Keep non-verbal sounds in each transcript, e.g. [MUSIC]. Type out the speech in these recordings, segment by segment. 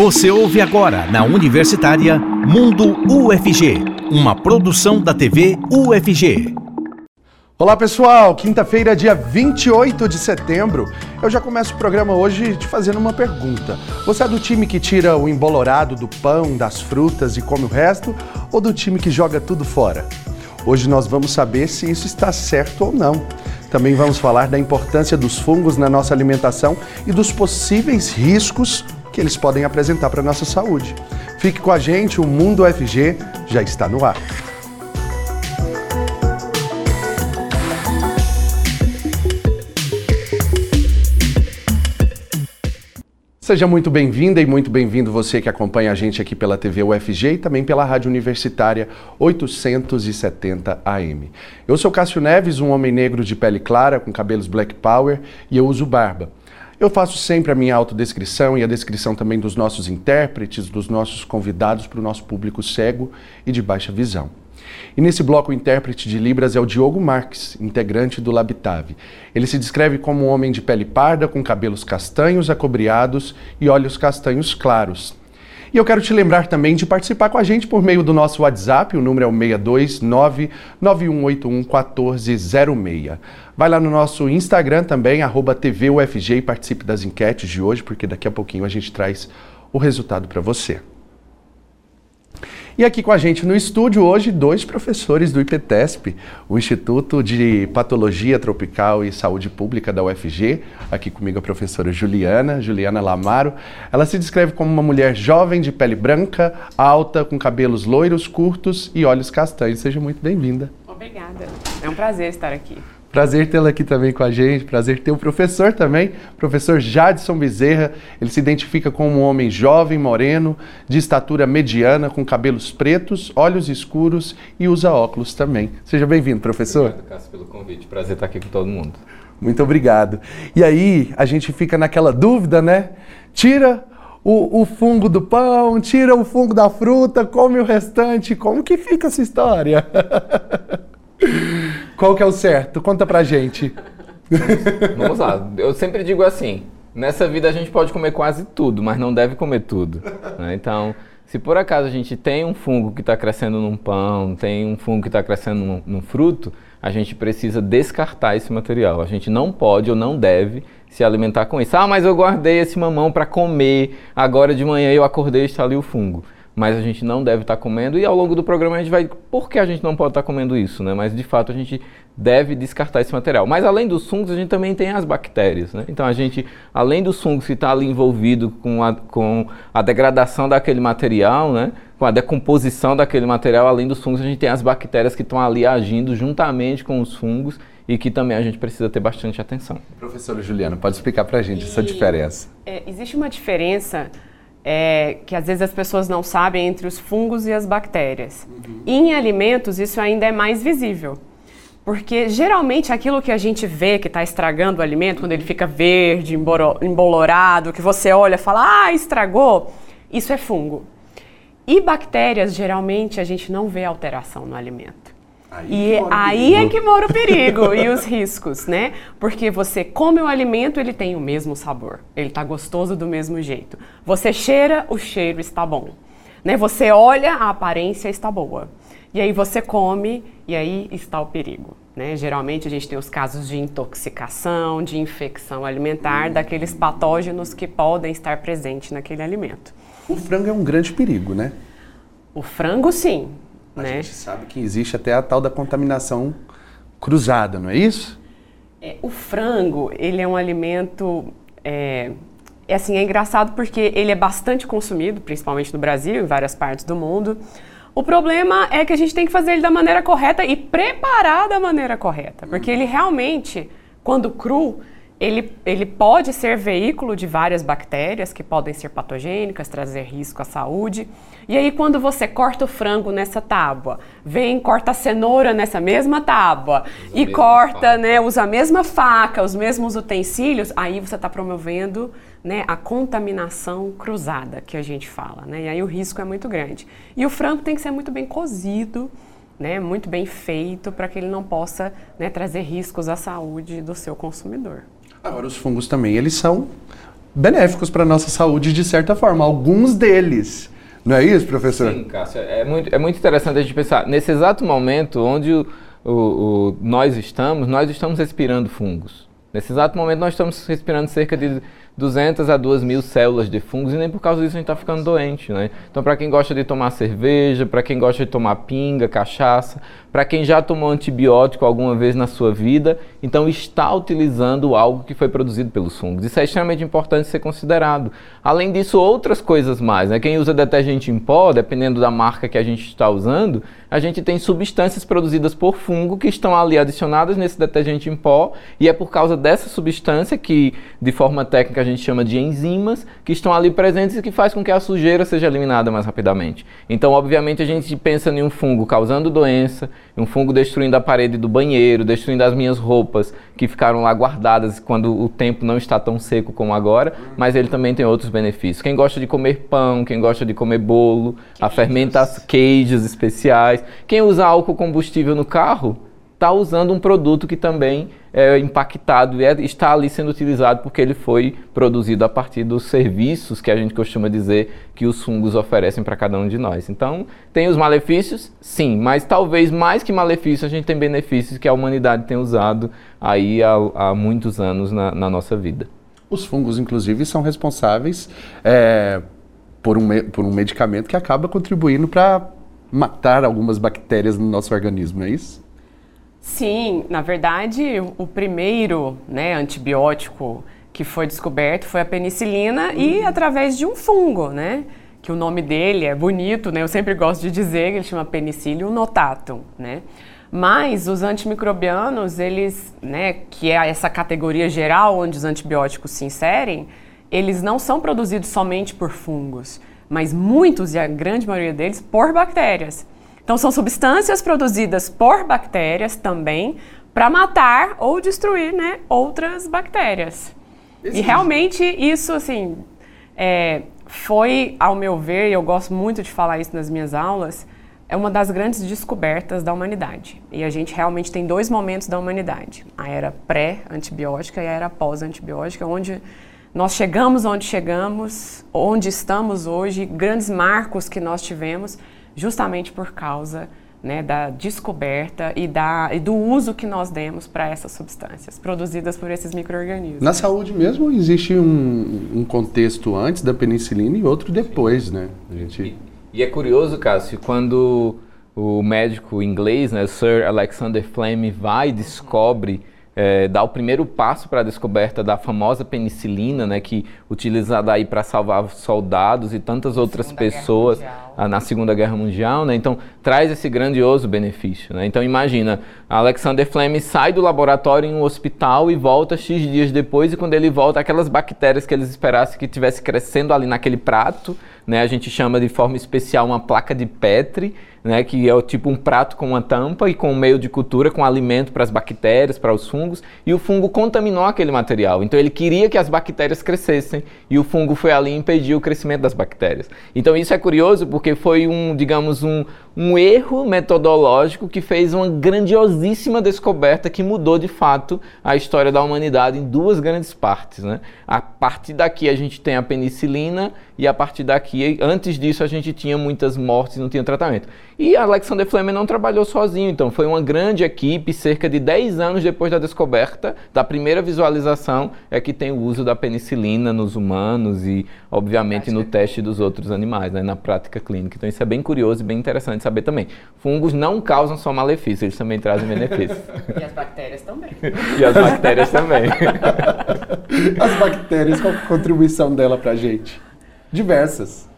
Você ouve agora na Universitária Mundo UFG, uma produção da TV UFG. Olá pessoal, quinta-feira, dia 28 de setembro. Eu já começo o programa hoje te fazendo uma pergunta. Você é do time que tira o embolorado do pão, das frutas e come o resto? Ou do time que joga tudo fora? Hoje nós vamos saber se isso está certo ou não. Também vamos falar da importância dos fungos na nossa alimentação e dos possíveis riscos que eles podem apresentar para a nossa saúde. Fique com a gente, o Mundo UFG já está no ar. Seja muito bem-vinda e muito bem-vindo você que acompanha a gente aqui pela TV UFG e também pela Rádio Universitária 870 AM. Eu sou Cássio Neves, um homem negro de pele clara, com cabelos black power e eu uso barba. Eu faço sempre a minha autodescrição e a descrição também dos nossos intérpretes, dos nossos convidados para o nosso público cego e de baixa visão. E nesse bloco, o intérprete de Libras é o Diogo Marques, integrante do Labitave. Ele se descreve como um homem de pele parda, com cabelos castanhos acobreados e olhos castanhos claros. E eu quero te lembrar também de participar com a gente por meio do nosso WhatsApp, o número é o 62991811406. Vai lá no nosso Instagram também, TVUFG e participe das enquetes de hoje, porque daqui a pouquinho a gente traz o resultado para você. E aqui com a gente no estúdio hoje, dois professores do IPTESP, o Instituto de Patologia Tropical e Saúde Pública da UFG. Aqui comigo a professora Juliana, Juliana Lamaro. Ela se descreve como uma mulher jovem, de pele branca, alta, com cabelos loiros, curtos e olhos castanhos. Seja muito bem-vinda. Obrigada. É um prazer estar aqui. Prazer tê-la aqui também com a gente, prazer ter o professor também, professor Jadson Bezerra. Ele se identifica como um homem jovem, moreno, de estatura mediana, com cabelos pretos, olhos escuros e usa óculos também. Seja bem-vindo, professor. Obrigado, Cássio, pelo convite. Prazer estar aqui com todo mundo. Muito obrigado. E aí, a gente fica naquela dúvida, né? Tira o, o, fungo do pão, tira o fungo da fruta, come o restante. Como que fica essa história? [LAUGHS] Qual que é o certo? Conta pra gente. Vamos lá. Eu sempre digo assim: nessa vida a gente pode comer quase tudo, mas não deve comer tudo. Né? Então, se por acaso a gente tem um fungo que está crescendo num pão, tem um fungo que está crescendo num, num fruto, a gente precisa descartar esse material. A gente não pode ou não deve se alimentar com isso. Ah, mas eu guardei esse mamão para comer, agora de manhã eu acordei e está ali o fungo mas a gente não deve estar tá comendo e ao longo do programa a gente vai por que a gente não pode estar tá comendo isso, né? Mas de fato a gente deve descartar esse material. Mas além dos fungos a gente também tem as bactérias, né? Então a gente além dos fungos que está ali envolvido com a, com a degradação daquele material, né? Com a decomposição daquele material, além dos fungos a gente tem as bactérias que estão ali agindo juntamente com os fungos e que também a gente precisa ter bastante atenção. Professora Juliana, pode explicar para a gente e, essa diferença? É, existe uma diferença é, que às vezes as pessoas não sabem entre os fungos e as bactérias. Uhum. Em alimentos, isso ainda é mais visível. Porque geralmente aquilo que a gente vê que está estragando o alimento, quando ele fica verde, embolorado, que você olha e fala, ah, estragou, isso é fungo. E bactérias, geralmente, a gente não vê alteração no alimento. Aí e aí é que mora o perigo e os riscos, né? Porque você come o alimento, ele tem o mesmo sabor, ele está gostoso do mesmo jeito. Você cheira, o cheiro está bom. Né? Você olha, a aparência está boa. E aí você come e aí está o perigo. Né? Geralmente a gente tem os casos de intoxicação, de infecção alimentar, hum. daqueles patógenos que podem estar presentes naquele alimento. O frango é um grande perigo, né? O frango, sim. A né? gente sabe que existe até a tal da contaminação cruzada, não é isso? É, o frango, ele é um alimento... É, é assim, é engraçado porque ele é bastante consumido, principalmente no Brasil e várias partes do mundo. O problema é que a gente tem que fazer ele da maneira correta e preparar da maneira correta, porque ele realmente, quando cru, ele, ele pode ser veículo de várias bactérias que podem ser patogênicas, trazer risco à saúde. E aí, quando você corta o frango nessa tábua, vem, corta a cenoura nessa mesma tábua usa e corta, né, usa a mesma faca, os mesmos utensílios, aí você está promovendo né, a contaminação cruzada que a gente fala. Né? E aí o risco é muito grande. E o frango tem que ser muito bem cozido. Né, muito bem feito para que ele não possa né, trazer riscos à saúde do seu consumidor. Agora, os fungos também, eles são benéficos para a nossa saúde de certa forma, alguns deles. Não é isso, professor? Sim, Cássio. É muito, é muito interessante a gente pensar. Nesse exato momento onde o, o, o, nós estamos, nós estamos respirando fungos. Nesse exato momento nós estamos respirando cerca de 200 a 2 mil células de fungos e nem por causa disso a gente está ficando doente, né? Então, para quem gosta de tomar cerveja, para quem gosta de tomar pinga, cachaça, para quem já tomou antibiótico alguma vez na sua vida, então está utilizando algo que foi produzido pelos fungos. Isso é extremamente importante ser considerado. Além disso, outras coisas mais, né? Quem usa detergente em pó, dependendo da marca que a gente está usando, a gente tem substâncias produzidas por fungo que estão ali adicionadas nesse detergente em pó, e é por causa dessa substância que, de forma técnica, a gente chama de enzimas, que estão ali presentes e que faz com que a sujeira seja eliminada mais rapidamente. Então, obviamente, a gente pensa em um fungo causando doença, um fungo destruindo a parede do banheiro, destruindo as minhas roupas que ficaram lá guardadas quando o tempo não está tão seco como agora, mas ele também tem outros benefícios. Quem gosta de comer pão, quem gosta de comer bolo, a fermentação, queijos especiais, quem usa álcool combustível no carro, está usando um produto que também é impactado e é, está ali sendo utilizado porque ele foi produzido a partir dos serviços que a gente costuma dizer que os fungos oferecem para cada um de nós. Então, tem os malefícios? Sim, mas talvez mais que malefícios, a gente tem benefícios que a humanidade tem usado aí há, há muitos anos na, na, nossa vida. Os fungos, inclusive, são responsáveis é, por, um, por um medicamento que acaba contribuindo para matar algumas bactérias no nosso organismo, não é isso? Sim, na verdade, o primeiro né, antibiótico que foi descoberto foi a penicilina uhum. e através de um fungo, né? Que o nome dele é bonito, né? Eu sempre gosto de dizer que ele chama Penicillium notatum, né? Mas os antimicrobianos, eles, né, que é essa categoria geral onde os antibióticos se inserem, eles não são produzidos somente por fungos, mas muitos e a grande maioria deles por bactérias. Então, são substâncias produzidas por bactérias também para matar ou destruir né, outras bactérias. E realmente isso, assim, é, foi, ao meu ver, e eu gosto muito de falar isso nas minhas aulas, é uma das grandes descobertas da humanidade. E a gente realmente tem dois momentos da humanidade: a era pré-antibiótica e a era pós-antibiótica, onde nós chegamos onde chegamos, onde estamos hoje, grandes marcos que nós tivemos justamente por causa né, da descoberta e, da, e do uso que nós demos para essas substâncias produzidas por esses micro-organismos. Na saúde mesmo existe um, um, contexto antes da penicilina e outro depois, né? A gente... E, e, é curioso, Cássio, quando o médico inglês, né, Sir Alexander Fleming, vai e descobre é, dá o primeiro passo para a descoberta da famosa penicilina, né, que utilizada aí para salvar soldados e tantas outras Segunda pessoas na Segunda Guerra Mundial, né? Então traz esse grandioso benefício, né? Então imagina, Alexander Fleming sai do laboratório em um hospital e volta x dias depois e quando ele volta aquelas bactérias que eles esperassem que tivesse crescendo ali naquele prato, né? A gente chama de forma especial uma placa de Petri né, que é o tipo um prato com uma tampa e com um meio de cultura com alimento para as bactérias, para os fungos, e o fungo contaminou aquele material. Então ele queria que as bactérias crescessem e o fungo foi ali e impediu o crescimento das bactérias. Então isso é curioso porque foi um, digamos, um, um erro metodológico que fez uma grandiosíssima descoberta que mudou de fato a história da humanidade em duas grandes partes. Né? A partir daqui a gente tem a penicilina e a partir daqui, antes disso, a gente tinha muitas mortes e não tinha tratamento. E Alexander Fleming não trabalhou sozinho, então foi uma grande equipe, cerca de 10 anos depois da descoberta, da primeira visualização, é que tem o uso da penicilina nos humanos e, obviamente, no teste dos outros animais, né, na prática clínica. Então isso é bem curioso e bem interessante saber também. Fungos não causam só malefícios, eles também trazem benefícios. [LAUGHS] E as bactérias também. e as bactérias também. [LAUGHS] as bactérias, qual a contribuição dela pra gente? Diversas.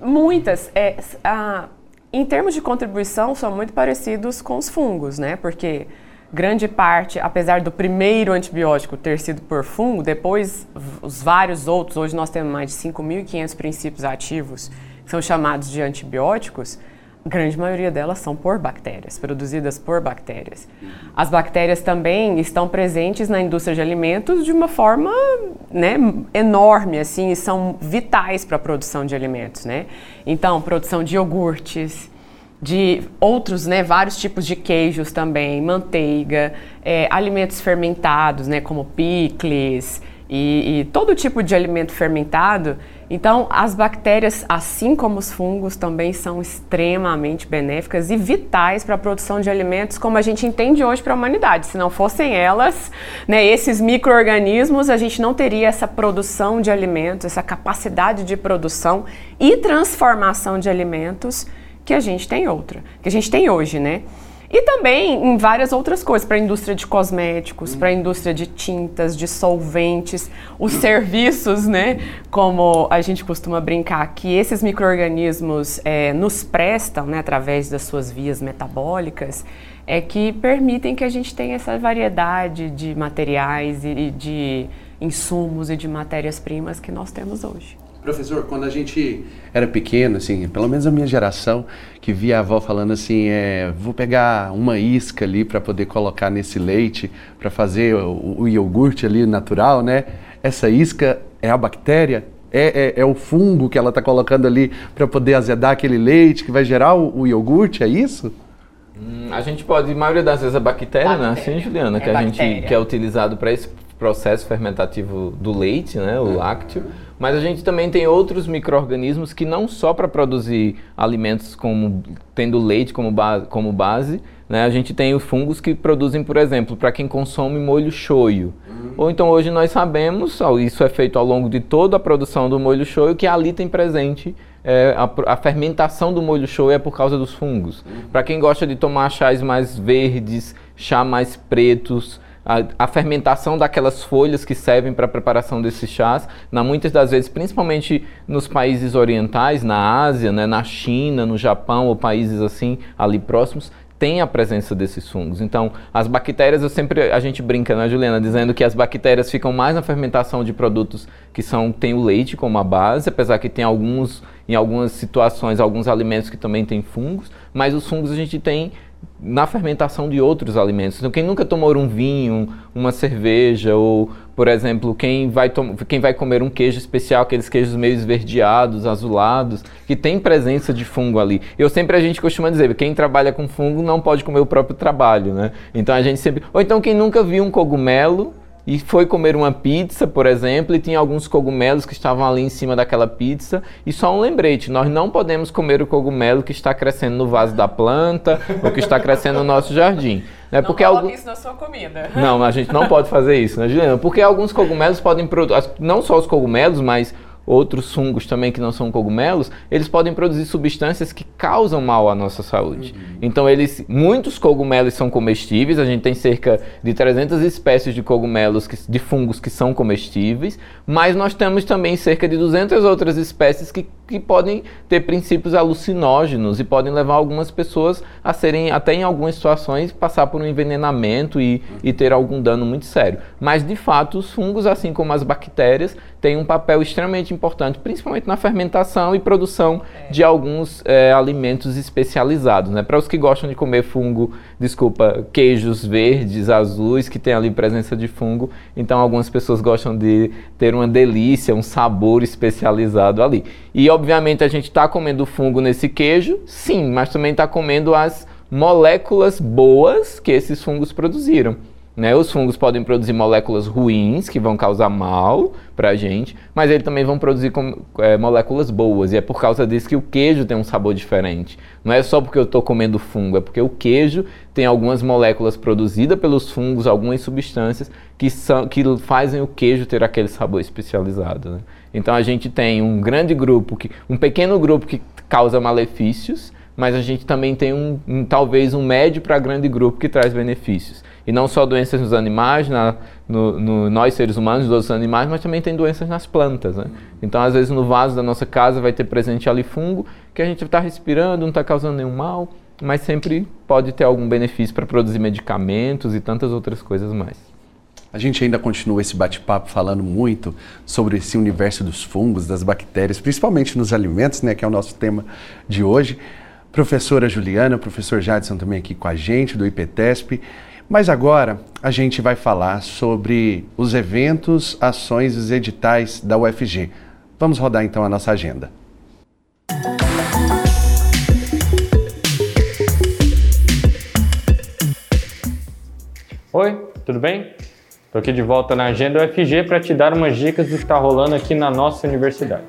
Muitas. É, a, em termos de contribuição, são muito parecidos com os fungos, né? Porque grande parte, apesar do primeiro antibiótico ter sido por fungo, depois os vários outros, hoje nós temos mais de 5.500 princípios ativos que são chamados de antibióticos, grande maioria delas são por bactérias, produzidas por bactérias. As bactérias também estão presentes na indústria de alimentos de uma forma né, enorme, assim, e são vitais para a produção de alimentos, né? Então, produção de iogurtes, de outros, né, vários tipos de queijos também, manteiga, é, alimentos fermentados, né, como picles, e, e todo tipo de alimento fermentado. Então, as bactérias, assim como os fungos, também são extremamente benéficas e vitais para a produção de alimentos, como a gente entende hoje para a humanidade. Se não fossem elas, né, esses micro-organismos, a gente não teria essa produção de alimentos, essa capacidade de produção e transformação de alimentos que a gente tem outra, que a gente tem hoje, né? E também em várias outras coisas, para a indústria de cosméticos, para a indústria de tintas, de solventes, os serviços, né? Como a gente costuma brincar, que esses micro-organismos é, nos prestam, né, através das suas vias metabólicas, é que permitem que a gente tenha essa variedade de materiais e de insumos e de matérias-primas que nós temos hoje. Professor, quando a gente era pequeno, assim, pelo menos a minha geração, que via a avó falando assim, é, vou pegar uma isca ali para poder colocar nesse leite, para fazer o, o, iogurte ali natural, né? Essa isca é a bactéria, é, é, é o fungo que ela está colocando ali para poder azedar aquele leite que vai gerar o, o iogurte, é isso? Hum, a gente pode, a maioria das vezes a bactéria, bactéria. né? Assim, Juliana, é que a gente que é utilizado para esse processo fermentativo do leite, né, o lácteo. Mas a gente também tem outros micro-organismos que não só para produzir alimentos como tendo leite como, ba como base, né? A gente tem os fungos que produzem, por exemplo, para quem consome molho shoyu. Uhum. Ou então hoje nós sabemos, isso é feito ao longo de toda a produção do molho shoyu, que ali tem presente é, a, a, fermentação do molho shoyu é por causa dos fungos. Uhum. Para quem gosta de tomar chás mais verdes, chá mais pretos, a, a, fermentação daquelas folhas que servem para a preparação desses chás, na, muitas das vezes, principalmente nos países orientais, na Ásia, né, na China, no Japão ou países assim ali próximos, tem a presença desses fungos. Então, as bactérias, eu sempre a gente brinca, né, Juliana, dizendo que as bactérias ficam mais na fermentação de produtos que são tem o leite como a base, apesar que tem alguns em algumas situações alguns alimentos que também têm fungos, mas os fungos a gente tem na fermentação de outros alimentos. Então, quem nunca tomou um vinho, uma cerveja, ou, por exemplo, quem vai, quem vai comer um queijo especial, aqueles queijos meio esverdeados, azulados, que tem presença de fungo ali. Eu sempre a gente costuma dizer, quem trabalha com fungo não pode comer o próprio trabalho, né? Então a gente sempre. Ou então quem nunca viu um cogumelo e foi comer uma pizza, por exemplo, e tinha alguns cogumelos que estavam ali em cima daquela pizza. E só um lembrete: nós não podemos comer o cogumelo que está crescendo no vaso da planta ou que está crescendo no nosso jardim. Né? Não Porque algum... isso na sua comida. Não, a gente não pode fazer isso, né, Juliana? Porque alguns cogumelos podem produzir, não só os cogumelos, mas outros fungos também que não são cogumelos, eles podem produzir substâncias que causam mal à nossa saúde. Uhum. Então, eles, muitos cogumelos são comestíveis, a gente tem cerca de 300 espécies de cogumelos, que, de fungos que são comestíveis, mas nós temos também cerca de 200 outras espécies que, que podem ter princípios alucinógenos e podem levar algumas pessoas a serem, até em algumas situações, passar por um envenenamento e, e ter algum dano muito sério. Mas, de fato, os fungos, assim como as bactérias, têm um papel extremamente importante, principalmente na fermentação e produção é. de alguns é, alimentos especializados. Né? Para os que gostam de comer fungo, desculpa, queijos verdes, azuis, que tem ali presença de fungo, então algumas pessoas gostam de ter uma delícia, um sabor especializado ali. E obviamente a gente está comendo fungo nesse queijo, sim, mas também está comendo as moléculas boas que esses fungos produziram. Né? Os fungos podem produzir moléculas ruins que vão causar mal para a gente, mas eles também vão produzir com, é, moléculas boas. E é por causa disso que o queijo tem um sabor diferente. Não é só porque eu estou comendo fungo, é porque o queijo tem algumas moléculas produzidas pelos fungos, algumas substâncias que, são, que fazem o queijo ter aquele sabor especializado. Né? Então a gente tem um grande grupo, que, um pequeno grupo que causa malefícios, mas a gente também tem um, um talvez um médio para grande grupo que traz benefícios. E não só doenças nos animais, na, no, no, nós seres humanos, nos outros animais, mas também tem doenças nas plantas. Né? Então, às vezes, no vaso da nossa casa vai ter presente ali fungo que a gente está respirando, não está causando nenhum mal, mas sempre pode ter algum benefício para produzir medicamentos e tantas outras coisas mais. A gente ainda continua esse bate-papo falando muito sobre esse universo dos fungos, das bactérias, principalmente nos alimentos, né, que é o nosso tema de hoje. Professora Juliana, professor Jadson também aqui com a gente, do IPTESP. Mas agora a gente vai falar sobre os eventos, ações e os editais da UFG. Vamos rodar então a nossa agenda. Oi, tudo bem? Estou aqui de volta na Agenda UFG para te dar umas dicas do que está rolando aqui na nossa universidade.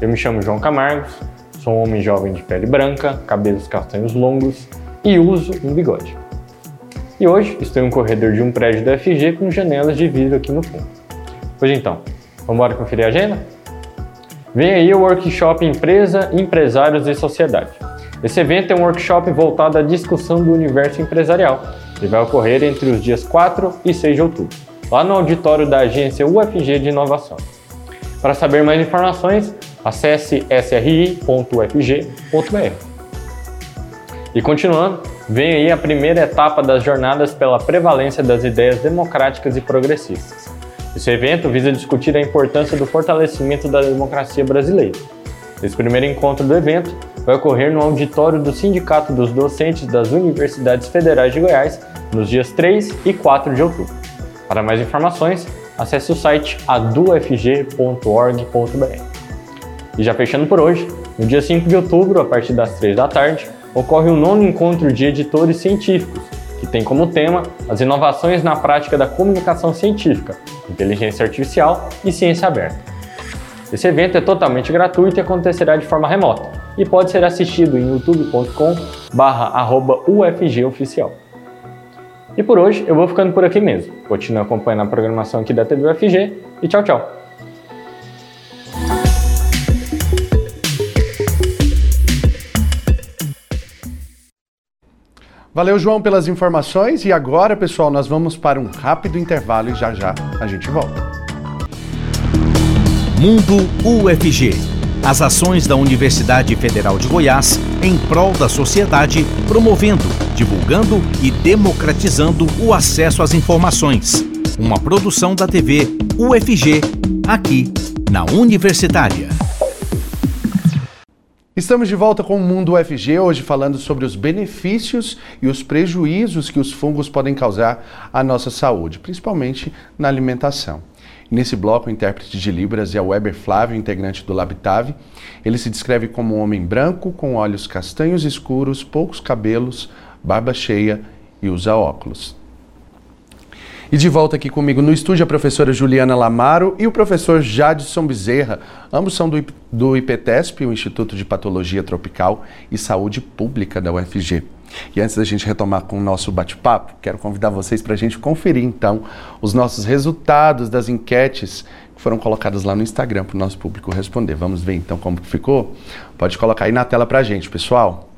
Eu me chamo João Camargos, sou um homem jovem de pele branca, cabelos castanhos longos e uso um bigode. E hoje estou em um corredor de um prédio da UFG com janelas de vidro aqui no fundo. Pois então, vamos conferir a agenda? Vem aí o workshop Empresa, Empresários e Sociedade. Esse evento é um workshop voltado à discussão do universo empresarial e vai ocorrer entre os dias 4 e 6 de outubro lá no auditório da agência UFG de Inovação. Para saber mais informações, acesse sri.ufg.br. E continuando, vem aí a primeira etapa das jornadas pela prevalência das ideias democráticas e progressistas. Esse evento visa discutir a importância do fortalecimento da democracia brasileira. Esse primeiro encontro do evento vai ocorrer no auditório do Sindicato dos Docentes das Universidades Federais de Goiás nos dias 3 e 4 de outubro. Para mais informações, acesse o site adufg.org.br. E já fechando por hoje, no dia 5 de outubro, a partir das 3 da tarde, ocorre o nono encontro de editores científicos, que tem como tema as inovações na prática da comunicação científica, inteligência artificial e ciência aberta. Esse evento é totalmente gratuito e acontecerá de forma remota e pode ser assistido em youtube.com/ufgoficial. E por hoje eu vou ficando por aqui mesmo. Continue acompanhando a programação aqui da TV UFG e tchau, tchau. Valeu, João, pelas informações. E agora, pessoal, nós vamos para um rápido intervalo e já já a gente volta. Mundo UFG as ações da Universidade Federal de Goiás em prol da sociedade, promovendo, divulgando e democratizando o acesso às informações. Uma produção da TV UFG, aqui na Universitária. Estamos de volta com o Mundo UFG, hoje falando sobre os benefícios e os prejuízos que os fungos podem causar à nossa saúde, principalmente na alimentação. Nesse bloco, o intérprete de Libras é o Weber Flávio, integrante do Labitave. Ele se descreve como um homem branco, com olhos castanhos escuros, poucos cabelos, barba cheia e usa óculos. E de volta aqui comigo no estúdio a professora Juliana Lamaro e o professor Jadson Bezerra. Ambos são do, do IPTESP, o Instituto de Patologia Tropical e Saúde Pública da UFG. E antes da gente retomar com o nosso bate-papo, quero convidar vocês para a gente conferir então os nossos resultados das enquetes que foram colocadas lá no Instagram para o nosso público responder. Vamos ver então como ficou? Pode colocar aí na tela para a gente, pessoal.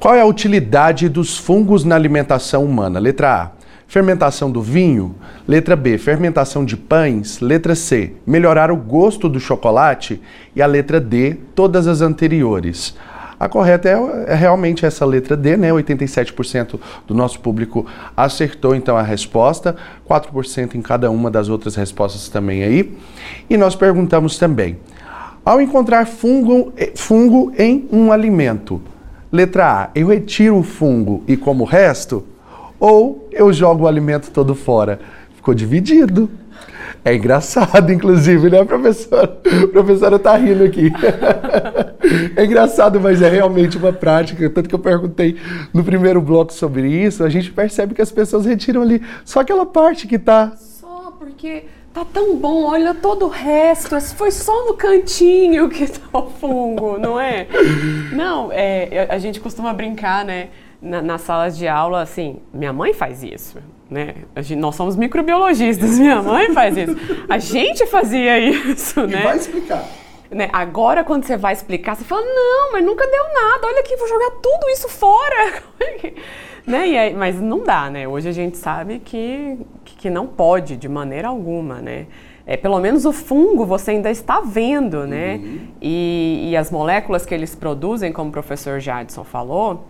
Qual é a utilidade dos fungos na alimentação humana? Letra A. Fermentação do vinho. Letra B. Fermentação de pães. Letra C. Melhorar o gosto do chocolate. E a letra D. Todas as anteriores. A correta é, é realmente essa letra D, né? 87% do nosso público acertou então a resposta, 4% em cada uma das outras respostas também aí. E nós perguntamos também: ao encontrar fungo, eh, fungo em um alimento, letra A, eu retiro o fungo e como o resto? Ou eu jogo o alimento todo fora? Ficou dividido. É engraçado, [LAUGHS] inclusive, né, professora? A professora tá rindo aqui. [LAUGHS] É engraçado, mas é realmente uma prática. Tanto que eu perguntei no primeiro bloco sobre isso, a gente percebe que as pessoas retiram ali só aquela parte que tá. Só porque tá tão bom, olha todo o resto, foi só no cantinho que tá o fungo, não é? [LAUGHS] Não, é, a gente costuma brincar, né? Na, nas salas de aula, assim, minha mãe faz isso né? Gente, nós somos microbiologistas, [LAUGHS] minha mãe faz isso. A gente fazia isso, e né? vai explicar. Né? Agora, quando você vai explicar, você fala, não, mas nunca deu nada, olha aqui, vou jogar tudo isso fora. [LAUGHS] né? E aí, mas não dá, né? Hoje a gente sabe que, que não pode, de maneira alguma, né? É, pelo menos o fungo você ainda está vendo, né? Uhum. E, e as moléculas que eles produzem, como o professor Jadson falou,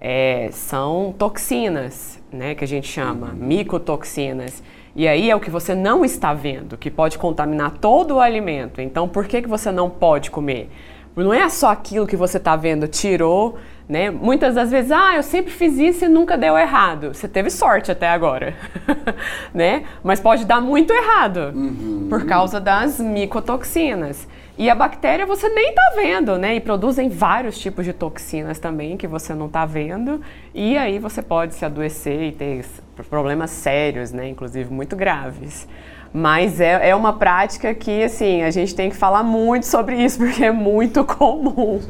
é, são toxinas, né, que a gente chama, uhum. micotoxinas. E aí é o que você não está vendo, que pode contaminar todo o alimento. Então, por que, que você não pode comer? Não é só aquilo que você está vendo, tirou, né? Muitas das vezes, ah, eu sempre fiz isso e nunca deu errado. Você teve sorte até agora, [LAUGHS] né? Mas pode dar muito errado uhum. por causa das micotoxinas. E a bactéria você nem está vendo, né? E produzem vários tipos de toxinas também que você não está vendo. E aí você pode se adoecer e ter problemas sérios, né? Inclusive muito graves. Mas é, é uma prática que, assim, a gente tem que falar muito sobre isso, [LAUGHS] porque é muito comum. [LAUGHS]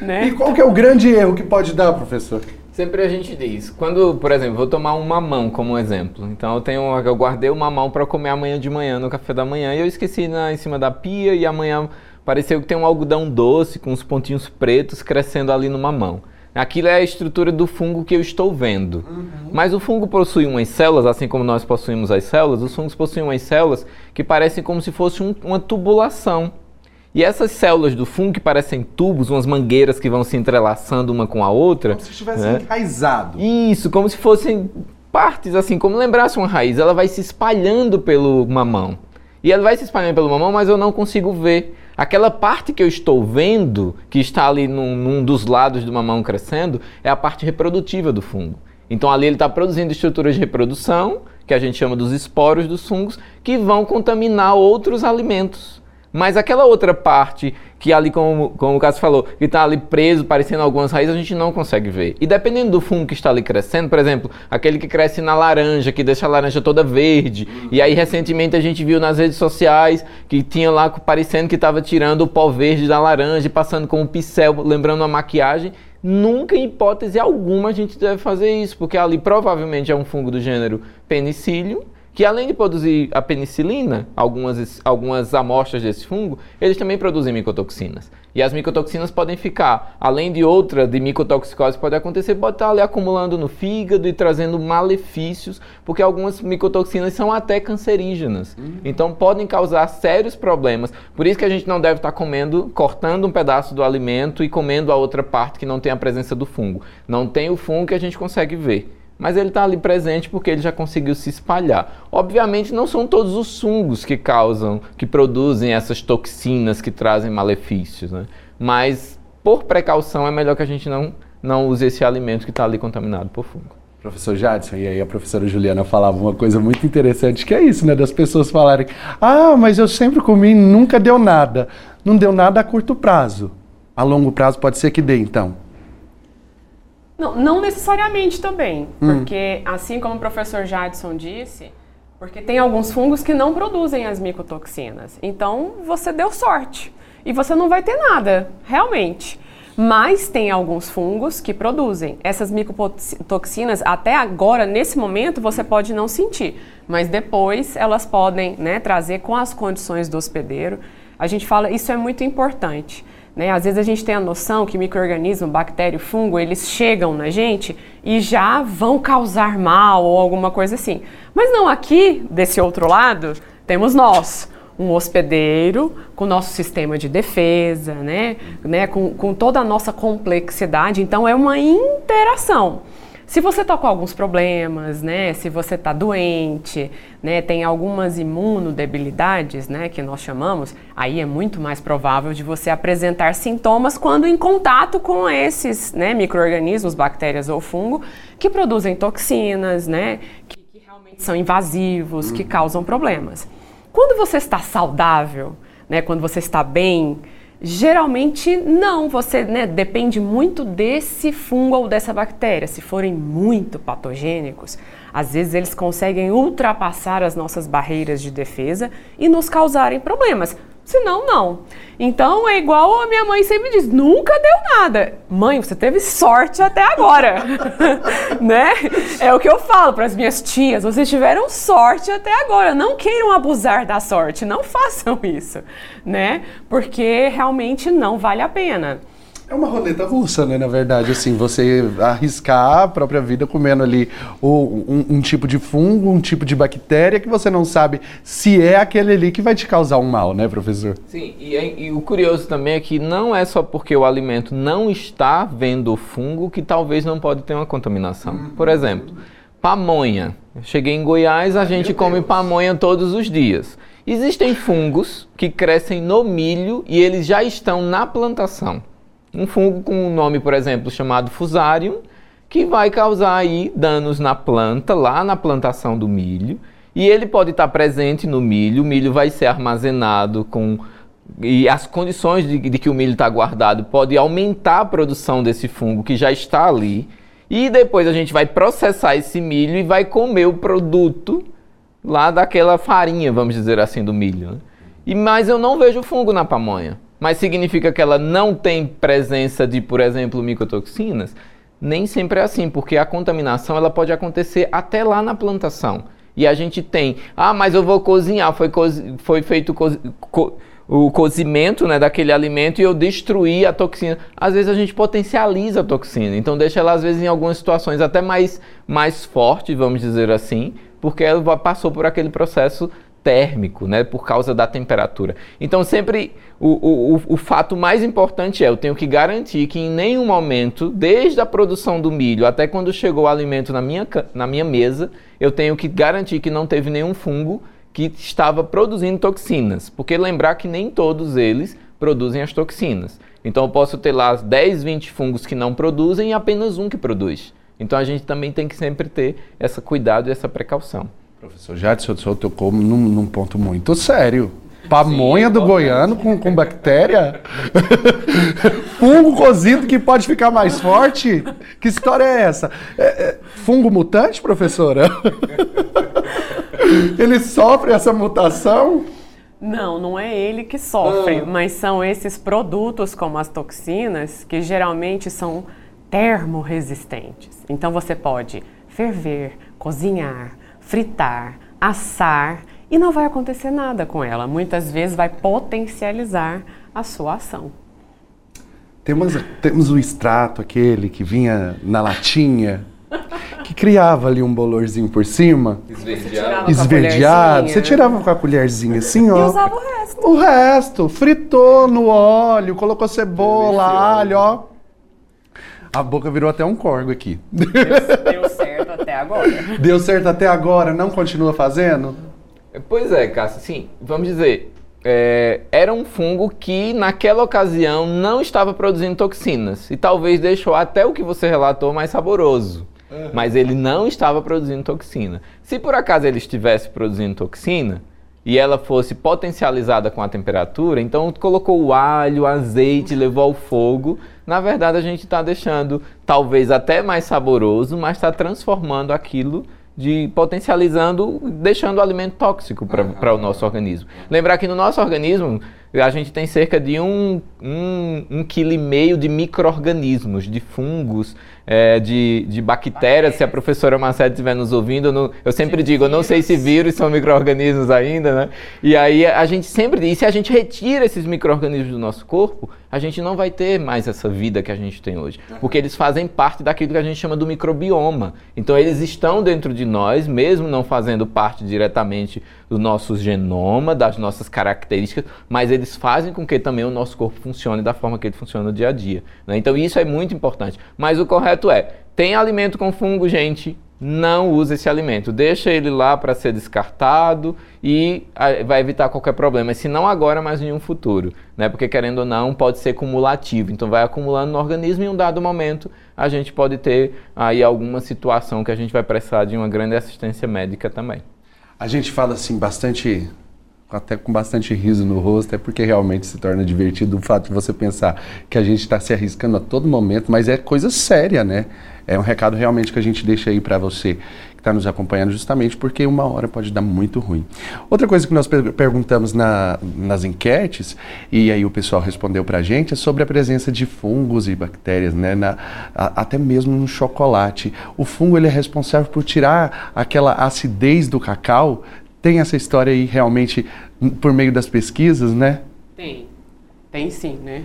Né? E qual que é o grande erro que pode dar, professor? Sempre a gente diz, quando, por exemplo, vou tomar um mamão como exemplo. Então eu tenho, eu guardei o mamão para comer amanhã de manhã no café da manhã e eu esqueci na, em cima da pia e amanhã pareceu que tem um algodão doce com uns pontinhos pretos crescendo ali no mamão. Aquilo é a estrutura do fungo que eu estou vendo. Uhum. Mas o fungo possui umas células, assim como nós possuímos as células, os fungos possuem umas células que parecem como se fosse um, uma tubulação. E essas células do fungo que parecem tubos, umas mangueiras que vão se entrelaçando uma com a outra. Como se estivesse né? enraizado. Isso, como se fossem partes, assim, como lembrasse uma raiz. Ela vai se espalhando pelo mamão. E ela vai se espalhando pelo mamão, mas eu não consigo ver. Aquela parte que eu estou vendo, que está ali num, num dos lados do mamão crescendo, é a parte reprodutiva do fungo. Então ali ele está produzindo estruturas de reprodução, que a gente chama dos esporos dos fungos, que vão contaminar outros alimentos. Mas aquela outra parte que ali, como, como o Cássio falou, que está ali preso, parecendo algumas raízes, a gente não consegue ver. E dependendo do fungo que está ali crescendo, por exemplo, aquele que cresce na laranja, que deixa a laranja toda verde, e aí recentemente a gente viu nas redes sociais que tinha lá parecendo que estava tirando o pó verde da laranja e passando com um pincel, lembrando a maquiagem, nunca, em hipótese alguma, a gente deve fazer isso, porque ali provavelmente é um fungo do gênero Penicillium, que além de produzir a penicilina, algumas, algumas amostras desse fungo, eles também produzem micotoxinas. E as micotoxinas podem ficar, além de outra de micotoxicose pode acontecer, pode estar ali acumulando no fígado e trazendo malefícios, porque algumas micotoxinas são até cancerígenas. Uhum. Então podem causar sérios problemas. Por isso que a gente não deve estar comendo, cortando um pedaço do alimento e comendo a outra parte que não tem a presença do fungo. Não tem o fungo que a gente consegue ver mas ele está ali presente porque ele já conseguiu se espalhar. Obviamente, não são todos os fungos que causam, que produzem essas toxinas que trazem malefícios, né? mas por precaução é melhor que a gente não, não use esse alimento que está ali contaminado por fungo. Professor Jadson, e aí a professora Juliana falava uma coisa muito interessante, que é isso, né? Das pessoas falarem, ah, mas eu sempre comi e nunca deu nada. Não deu nada a curto prazo. A longo prazo pode ser que dê, então. Não, não necessariamente também, hum. porque assim como o professor Jadson disse, porque tem alguns fungos que não produzem as micotoxinas. Então você deu sorte e você não vai ter nada, realmente. Mas tem alguns fungos que produzem. Essas micotoxinas, até agora, nesse momento, você pode não sentir. Mas depois elas podem né, trazer com as condições do hospedeiro. A gente fala, isso é muito importante. Né? Às vezes a gente tem a noção que microorganismo, bactéria, fungo, eles chegam na gente e já vão causar mal ou alguma coisa assim. Mas não, aqui, desse outro lado, temos nós, um hospedeiro com nosso sistema de defesa, né? né? Com, com toda a nossa complexidade. Então é uma interação. Se você está com alguns problemas, né, se você está doente, né, tem algumas imunodebilidades, né, que nós chamamos, aí é muito mais provável de você apresentar sintomas quando em contato com esses né, micro-organismos, bactérias ou fungo, que produzem toxinas, né, que, que realmente são invasivos, que causam problemas. Quando você está saudável, né, quando você está bem, Geralmente não, você né, depende muito desse fungo ou dessa bactéria. Se forem muito patogênicos, às vezes eles conseguem ultrapassar as nossas barreiras de defesa e nos causarem problemas. Senão, não. Então é igual a minha mãe sempre diz: nunca deu nada. Mãe, você teve sorte até agora. [LAUGHS] né? É o que eu falo para as minhas tias: vocês tiveram sorte até agora. Não queiram abusar da sorte, não [LAUGHS] façam isso. né? Porque realmente não vale a pena. É uma roleta russa, né? Na verdade, assim, você arriscar a própria vida comendo ali um, um, tipo de fungo, um tipo de bactéria que você não sabe se é aquele ali que vai te causar um mal, né, professor? Sim, e, e o curioso também é que não é só porque o alimento não está vendo o fungo que talvez não pode ter uma contaminação. Uhum. Por exemplo, pamonha. Eu cheguei em Goiás, a gente come pamonha todos os dias. Existem fungos que crescem no milho e eles já estão na plantação um fungo com um nome, por exemplo, chamado Fusarium, que vai causar aí danos na planta, lá na plantação do milho, e ele pode estar presente no milho, o milho vai ser armazenado com e as condições de, de que o milho está guardado pode aumentar a produção desse fungo que já está ali. E depois a gente vai processar esse milho e vai comer o produto lá daquela farinha, vamos dizer assim, do milho. Né? E, mas eu não vejo fungo na pamonha. Mas significa que ela não tem presença de, por exemplo, micotoxinas? Nem sempre é assim, porque a contaminação ela pode acontecer até lá na plantação. E a gente tem, ah, mas eu vou cozinhar, foi, foi feito co co o cozimento né, daquele alimento e eu destruí a toxina. Às vezes a gente potencializa a toxina, então deixa ela às vezes em algumas situações até mais, mais forte, vamos dizer assim, porque ela passou por aquele processo térmico, né, por causa da temperatura. Então, sempre o, o, o fato mais importante é: eu tenho que garantir que em nenhum momento, desde a produção do milho até quando chegou o alimento na minha, na minha mesa, eu tenho que garantir que não teve nenhum fungo que estava produzindo toxinas. Porque lembrar que nem todos eles produzem as toxinas. Então, eu posso ter lá 10, 20 fungos que não produzem e apenas um que produz. Então, a gente também tem que sempre ter esse cuidado e essa precaução. Professor Jadson, o senhor tocou num, num ponto muito sério. Pamonha Sim, do goiano com, com bactéria? [LAUGHS] fungo cozido que pode ficar mais forte? Que história é essa? É, é, fungo mutante, professora? [LAUGHS] ele sofre essa mutação? Não, não é ele que sofre, ah. mas são esses produtos como as toxinas que geralmente são termorresistentes. Então você pode ferver, cozinhar, fritar, assar e não vai acontecer nada com ela. Muitas vezes vai potencializar a sua ação. Temos, temos o extrato, aquele que vinha na latinha, que criava ali um bolorzinho por cima. Esverdeado. Esverdeado. Você tirava com a colherzinha assim, ó. E usava o resto. O resto. Fritou no óleo, colocou cebola, alho, ó. A boca virou até um corgo aqui. Deu, deu certo até agora. [LAUGHS] Deu certo até agora, não continua fazendo? Pois é, Cássio, sim, vamos dizer, é, era um fungo que naquela ocasião não estava produzindo toxinas e talvez deixou até o que você relatou mais saboroso. Uhum. Mas ele não estava produzindo toxina. Se por acaso ele estivesse produzindo toxina, e ela fosse potencializada com a temperatura, então colocou o alho, o azeite, levou ao fogo. Na verdade, a gente está deixando talvez até mais saboroso, mas está transformando aquilo de potencializando, deixando o alimento tóxico para o nosso organismo. Lembrar que no nosso organismo a gente tem cerca de um, um, um quilo e meio de micro-organismos, de fungos, é, de, de bactérias. Se a professora Marcela estiver nos ouvindo, eu, não, eu sempre digo, eu não sei se vírus são micro-organismos ainda, né? E aí a gente sempre diz, se a gente retira esses micro-organismos do nosso corpo, a gente não vai ter mais essa vida que a gente tem hoje. Porque eles fazem parte daquilo que a gente chama do microbioma. Então eles estão dentro de nós, mesmo não fazendo parte diretamente do nosso genoma, das nossas características, mas eles fazem com que também o nosso corpo funcione da forma que ele funciona no dia a dia. Né? Então isso é muito importante. Mas o correto é, tem alimento com fungo, gente, não use esse alimento. Deixa ele lá para ser descartado e ah, vai evitar qualquer problema. Se não agora, mas em um futuro. Né? Porque querendo ou não, pode ser cumulativo. Então vai acumulando no organismo e em um dado momento a gente pode ter aí alguma situação que a gente vai precisar de uma grande assistência médica também. A gente fala assim bastante, até com bastante riso no rosto, é porque realmente se torna divertido o fato de você pensar que a gente está se arriscando a todo momento, mas é coisa séria, né? É um recado realmente que a gente deixa aí para você está nos acompanhando, justamente porque uma hora pode dar muito ruim. Outra coisa que nós per perguntamos na, nas enquetes, e aí o pessoal respondeu para a gente, é sobre a presença de fungos e bactérias, né? Na, a, até mesmo no chocolate. O fungo ele é responsável por tirar aquela acidez do cacau. Tem essa história aí realmente por meio das pesquisas, né? Tem. Tem sim, né?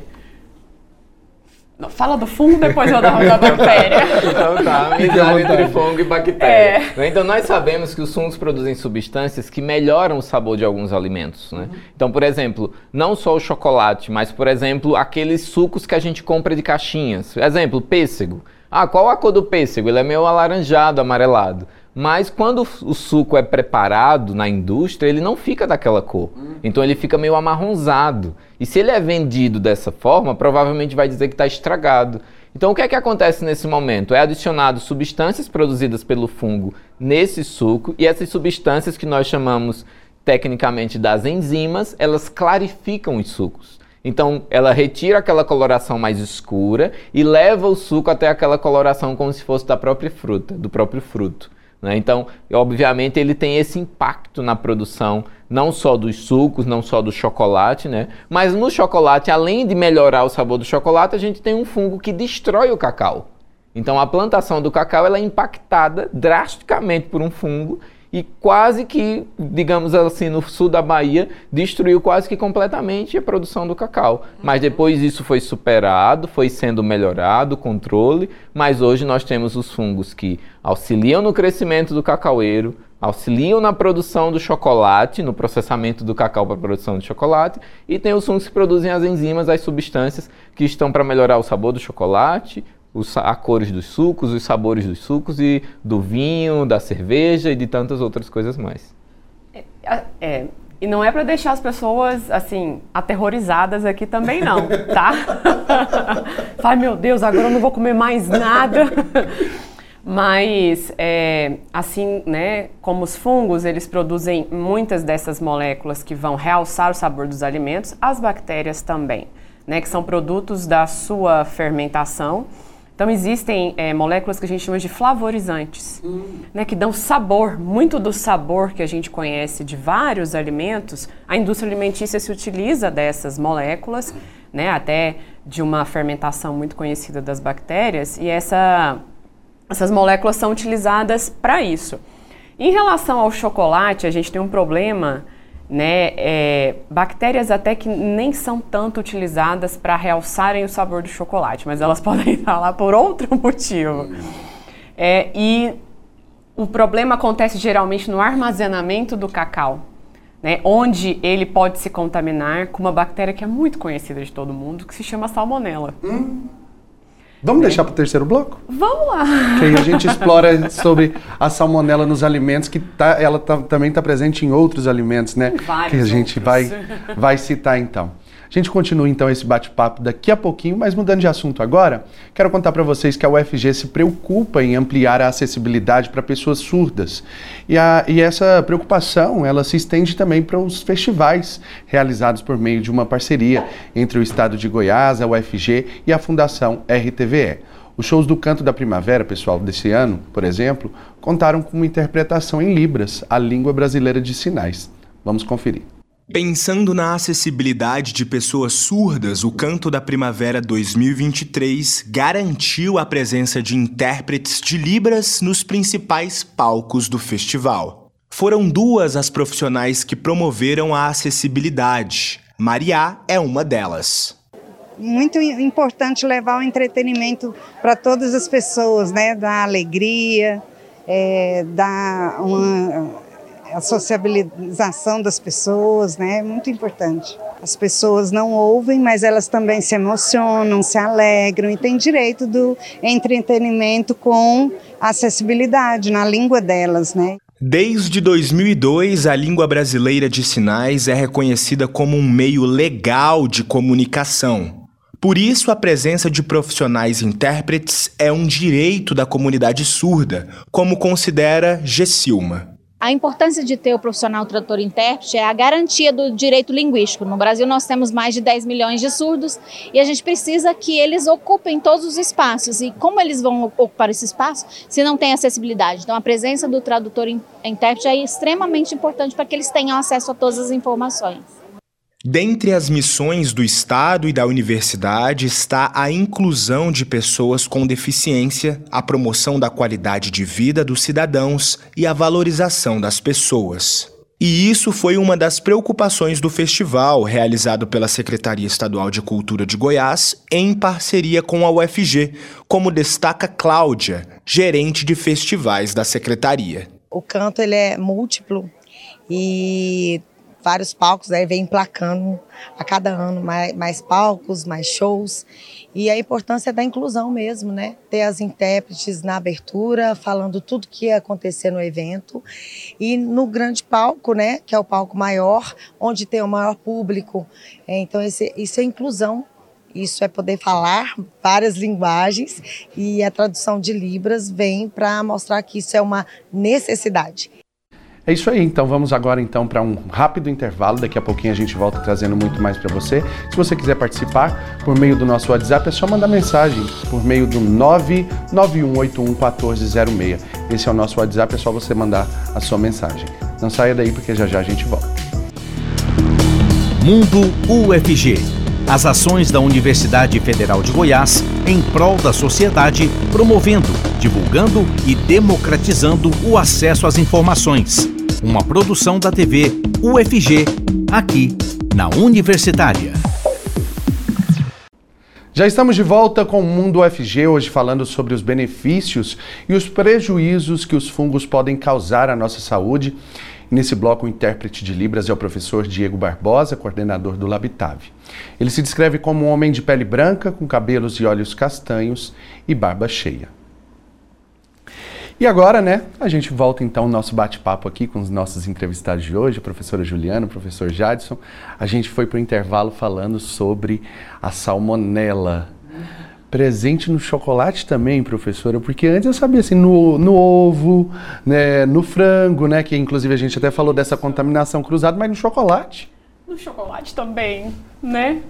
Fala do fungo, depois eu dou da bactéria. [LAUGHS] então tá, amizade entre fungo e bactéria. É. Então nós sabemos que os fungos produzem substâncias que melhoram o sabor de alguns alimentos. Né? Uhum. Então, por exemplo, não só o chocolate, mas, por exemplo, aqueles sucos que a gente compra de caixinhas. Exemplo, pêssego. Ah, qual a cor do pêssego? Ele é meio alaranjado, amarelado. Mas quando o suco é preparado na indústria, ele não fica daquela cor. Então ele fica meio amarronzado. E se ele é vendido dessa forma, provavelmente vai dizer que está estragado. Então o que é que acontece nesse momento? É adicionado substâncias produzidas pelo fungo nesse suco e essas substâncias que nós chamamos tecnicamente das enzimas, elas clarificam os sucos. Então, ela retira aquela coloração mais escura e leva o suco até aquela coloração como se fosse da própria fruta, do próprio fruto. Né? Então, obviamente, ele tem esse impacto na produção, não só dos sucos, não só do chocolate, né? mas no chocolate, além de melhorar o sabor do chocolate, a gente tem um fungo que destrói o cacau. Então, a plantação do cacau ela é impactada drasticamente por um fungo e quase que, digamos assim, no sul da Bahia, destruiu quase que completamente a produção do cacau. Mas depois isso foi superado, foi sendo melhorado, o controle, mas hoje nós temos os fungos que auxiliam no crescimento do cacaueiro, auxiliam na produção do chocolate, no processamento do cacau para a produção de chocolate, e tem os fungos que produzem as enzimas, as substâncias que estão para melhorar o sabor do chocolate, os, a cores dos sucos, os sabores dos sucos e do vinho, da cerveja e de tantas outras coisas mais. É, é e não é para deixar as pessoas assim aterrorizadas aqui também não, tá? [LAUGHS] Ai meu Deus, agora eu não vou comer mais nada. [LAUGHS] Mas, é, assim, né, como os fungos, eles produzem muitas dessas moléculas que vão realçar o sabor dos alimentos, as bactérias também, né, que são produtos da sua fermentação então, existem é, moléculas que a gente chama de flavorizantes, hum. né, que dão sabor. Muito do sabor que a gente conhece de vários alimentos, a indústria alimentícia se utiliza dessas moléculas, né, até de uma fermentação muito conhecida das bactérias, e essa, essas moléculas são utilizadas para isso. Em relação ao chocolate, a gente tem um problema né, é, bactérias até que nem são tanto utilizadas para realçarem o sabor do chocolate, mas elas [LAUGHS] podem estar lá por outro motivo. É, e o problema acontece geralmente no armazenamento do cacau, né, onde ele pode se contaminar com uma bactéria que é muito conhecida de todo mundo, que se chama salmonela. Hum. Vamos né? deixar para o terceiro bloco? Vamos lá! Que aí a gente explora sobre a salmonela nos alimentos, que tá, ela tá, também está presente em outros alimentos, né? Vários que a gente vai, vai citar então. A gente continua então esse bate-papo daqui a pouquinho, mas mudando de assunto agora, quero contar para vocês que a UFG se preocupa em ampliar a acessibilidade para pessoas surdas. E, a, e essa preocupação, ela se estende também para os festivais realizados por meio de uma parceria entre o Estado de Goiás, a UFG e a Fundação RTVE. Os shows do Canto da Primavera, pessoal, desse ano, por exemplo, contaram com uma interpretação em Libras, a língua brasileira de sinais. Vamos conferir. Pensando na acessibilidade de pessoas surdas, o Canto da Primavera 2023 garantiu a presença de intérpretes de Libras nos principais palcos do festival. Foram duas as profissionais que promoveram a acessibilidade. Mariá é uma delas. Muito importante levar o entretenimento para todas as pessoas, né? Dar alegria, é, dar uma a sociabilização das pessoas, né? É muito importante. As pessoas não ouvem, mas elas também se emocionam, se alegram e têm direito do entretenimento com acessibilidade na língua delas, né? Desde 2002, a língua brasileira de sinais é reconhecida como um meio legal de comunicação. Por isso, a presença de profissionais intérpretes é um direito da comunidade surda, como considera Gessilma. A importância de ter o profissional tradutor intérprete é a garantia do direito linguístico. No Brasil nós temos mais de 10 milhões de surdos e a gente precisa que eles ocupem todos os espaços. E como eles vão ocupar esse espaço se não tem acessibilidade? Então a presença do tradutor intérprete é extremamente importante para que eles tenham acesso a todas as informações. Dentre as missões do Estado e da universidade está a inclusão de pessoas com deficiência, a promoção da qualidade de vida dos cidadãos e a valorização das pessoas. E isso foi uma das preocupações do festival, realizado pela Secretaria Estadual de Cultura de Goiás, em parceria com a UFG, como destaca Cláudia, gerente de festivais da secretaria. O canto ele é múltiplo e vários palcos, aí vem emplacando a cada ano mais, mais palcos, mais shows. E a importância da inclusão mesmo, né? Ter as intérpretes na abertura, falando tudo que ia acontecer no evento. E no grande palco, né? Que é o palco maior, onde tem o maior público. É, então, esse, isso é inclusão isso é poder falar várias linguagens e a tradução de Libras vem para mostrar que isso é uma necessidade. É isso aí, então vamos agora então para um rápido intervalo. Daqui a pouquinho a gente volta trazendo muito mais para você. Se você quiser participar por meio do nosso WhatsApp, é só mandar mensagem por meio do 991811406. Esse é o nosso WhatsApp, é só você mandar a sua mensagem. Não saia daí porque já já a gente volta. Mundo UFG. As ações da Universidade Federal de Goiás em prol da sociedade, promovendo, divulgando e democratizando o acesso às informações uma produção da TV UFG, aqui na Universitária. Já estamos de volta com o Mundo UFG, hoje falando sobre os benefícios e os prejuízos que os fungos podem causar à nossa saúde. Nesse bloco, o intérprete de Libras é o professor Diego Barbosa, coordenador do Labitave. Ele se descreve como um homem de pele branca, com cabelos e olhos castanhos e barba cheia. E agora, né, a gente volta então ao nosso bate-papo aqui com os nossos entrevistados de hoje, a professora Juliana, o professor Jadson. A gente foi para o intervalo falando sobre a salmonela. Presente no chocolate também, professora, porque antes eu sabia assim, no, no ovo, né, no frango, né, que inclusive a gente até falou dessa contaminação cruzada, mas no chocolate. No chocolate também, né?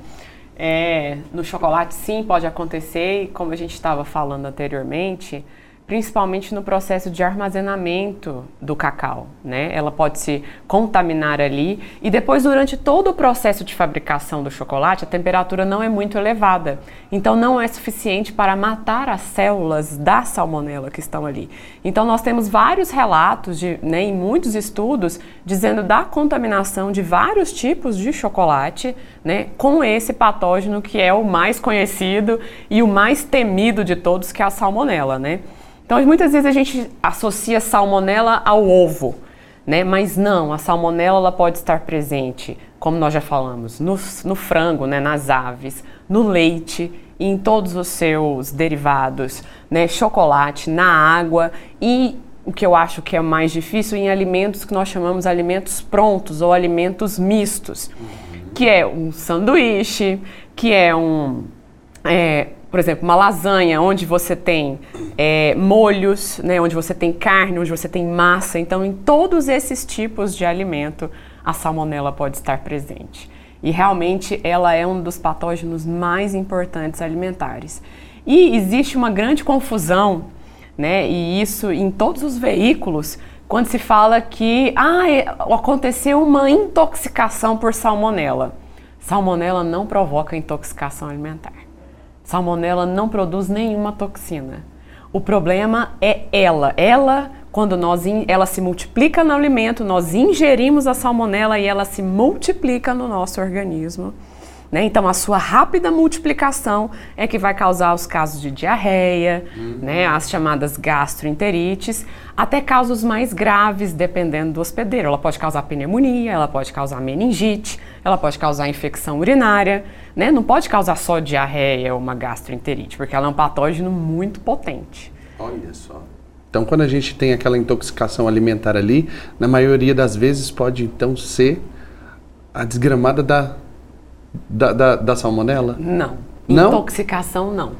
É, no chocolate sim pode acontecer, e como a gente estava falando anteriormente, principalmente no processo de armazenamento do cacau, né? Ela pode se contaminar ali e depois durante todo o processo de fabricação do chocolate a temperatura não é muito elevada, então não é suficiente para matar as células da salmonela que estão ali. Então nós temos vários relatos de, né, em muitos estudos dizendo da contaminação de vários tipos de chocolate, né, com esse patógeno que é o mais conhecido e o mais temido de todos, que é a salmonela, né? Então, muitas vezes a gente associa salmonela ao ovo, né? Mas não, a salmonela ela pode estar presente, como nós já falamos, no, no frango, né? nas aves, no leite e em todos os seus derivados, né? Chocolate, na água e o que eu acho que é mais difícil em alimentos que nós chamamos de alimentos prontos ou alimentos mistos, que é um sanduíche, que é um é, por exemplo, uma lasanha, onde você tem é, molhos, né, onde você tem carne, onde você tem massa. Então, em todos esses tipos de alimento, a salmonela pode estar presente. E realmente ela é um dos patógenos mais importantes alimentares. E existe uma grande confusão, né, e isso em todos os veículos, quando se fala que ah, é, aconteceu uma intoxicação por salmonela. Salmonela não provoca intoxicação alimentar. Salmonela não produz nenhuma toxina. O problema é ela. Ela, quando nós ela se multiplica no alimento, nós ingerimos a salmonela e ela se multiplica no nosso organismo. Né? Então, a sua rápida multiplicação é que vai causar os casos de diarreia, uhum. né? as chamadas gastroenterites, até casos mais graves, dependendo do hospedeiro. Ela pode causar pneumonia, ela pode causar meningite, ela pode causar infecção urinária, né? não pode causar só diarreia ou uma gastroenterite, porque ela é um patógeno muito potente. Olha só. Então, quando a gente tem aquela intoxicação alimentar ali, na maioria das vezes pode então ser a desgramada da da, da, da salmonela? Não. Não? Intoxicação, não.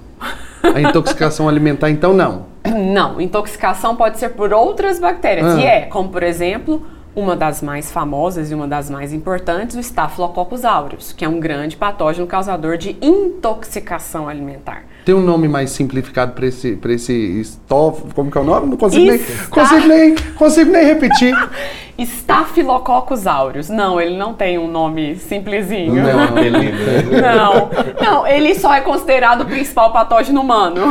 A intoxicação alimentar, então, não? [COUGHS] Não. Intoxicação pode ser por outras bactérias. Ah. E é, como por exemplo, uma das mais famosas e uma das mais importantes, o Staphylococcus aureus, que é um grande patógeno causador de intoxicação alimentar. Tem um nome mais simplificado para esse, pra esse estof, como que é o nome? Não consigo, nem, consigo, nem, consigo nem repetir. [LAUGHS] Staphylococcus aureus. Não, ele não tem um nome simplesinho. Não, ele não. [LAUGHS] Não, ele só é considerado o principal patógeno humano.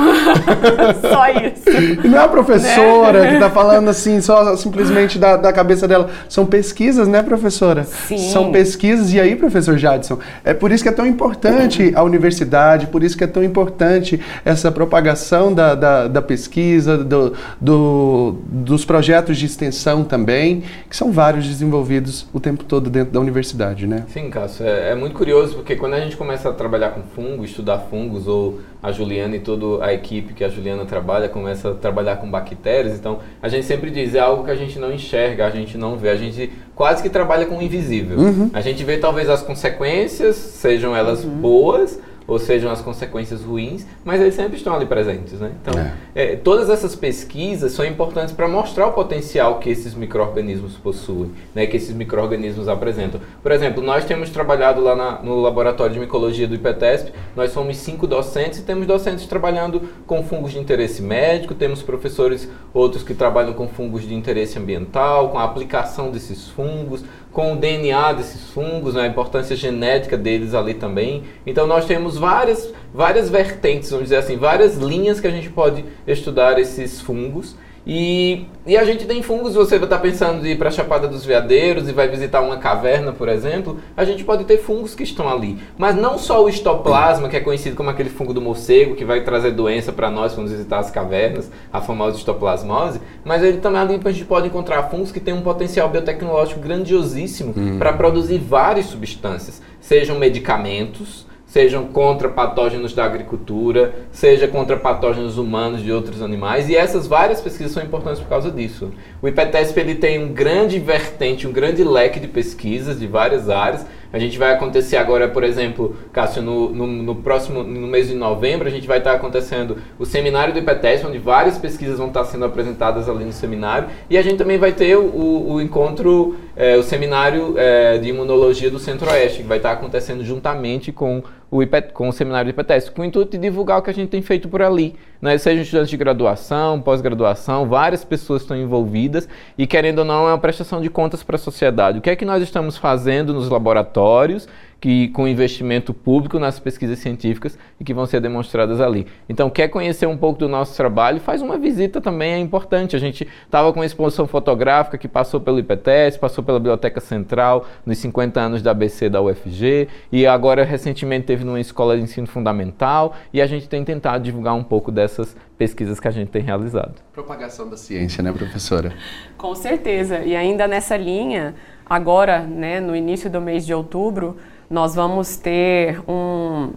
[LAUGHS] só isso. E não é a professora né? que está falando assim, só [LAUGHS] simplesmente da, da cabeça dela. São pesquisas, né, professora? Sim. São pesquisas. E aí, professor Jadson, é por isso que é tão importante a universidade, por isso que é tão importante essa propagação da, da, da pesquisa, do, do, dos projetos de extensão também, que que são vários desenvolvidos o tempo todo dentro da universidade, né? Sim, Cássio, é, é, muito curioso porque quando a gente começa a trabalhar com fungo, estudar fungos, ou a Juliana e toda a equipe que a Juliana trabalha começa a trabalhar com bactérias, então a gente sempre diz, é algo que a gente não enxerga, a gente não vê, a gente quase que trabalha com o invisível. Uhum. A gente vê talvez as consequências, sejam elas uhum. boas, ou sejam as consequências ruins, mas eles sempre estão ali presentes, né? Então, é. É, todas essas pesquisas são importantes para mostrar o potencial que esses micro-organismos possuem, né? Que esses micro-organismos apresentam. Por exemplo, nós temos trabalhado lá na, no laboratório de micologia do IPTESP, nós somos cinco docentes e temos docentes trabalhando com fungos de interesse médico, temos professores outros que trabalham com fungos de interesse ambiental, com a aplicação desses fungos, com o DNA desses fungos, né, a importância genética deles ali também. Então nós temos várias, várias vertentes, vamos dizer assim, várias linhas que a gente pode estudar esses fungos. E, e a gente tem fungos, você está pensando em ir para a Chapada dos Veadeiros e vai visitar uma caverna, por exemplo, a gente pode ter fungos que estão ali. Mas não só o histoplasma, que é conhecido como aquele fungo do morcego, que vai trazer doença para nós quando visitar as cavernas, a famosa histoplasmose, mas ele também ali a gente pode encontrar fungos que têm um potencial biotecnológico grandiosíssimo hum. para produzir várias substâncias, sejam medicamentos, sejam contra patógenos da agricultura, seja contra patógenos humanos de outros animais, e essas várias pesquisas são importantes por causa disso. O IPTESP ele tem um grande vertente, um grande leque de pesquisas de várias áreas, a gente vai acontecer agora, por exemplo, Cássio, no, no, no, próximo, no mês de novembro, a gente vai estar acontecendo o seminário do IPTESP, onde várias pesquisas vão estar sendo apresentadas ali no seminário. E a gente também vai ter o, o encontro, é, o seminário é, de imunologia do Centro-Oeste, que vai estar acontecendo juntamente com o, com o seminário do IPTESP, com o intuito de divulgar o que a gente tem feito por ali. Né? Sejam estudantes de graduação, pós-graduação, várias pessoas estão envolvidas e, querendo ou não, é uma prestação de contas para a sociedade. O que é que nós estamos fazendo nos laboratórios que com investimento público nas pesquisas científicas e que vão ser demonstradas ali. Então, quer conhecer um pouco do nosso trabalho, faz uma visita também, é importante. A gente estava com uma exposição fotográfica que passou pelo IPTES, passou pela Biblioteca Central, nos 50 anos da ABC da UFG, e agora recentemente teve numa escola de ensino fundamental, e a gente tem tentado divulgar um pouco dessas pesquisas que a gente tem realizado. Propagação da ciência, né, professora? Com certeza. E ainda nessa linha, agora, né, no início do mês de outubro, nós vamos ter um,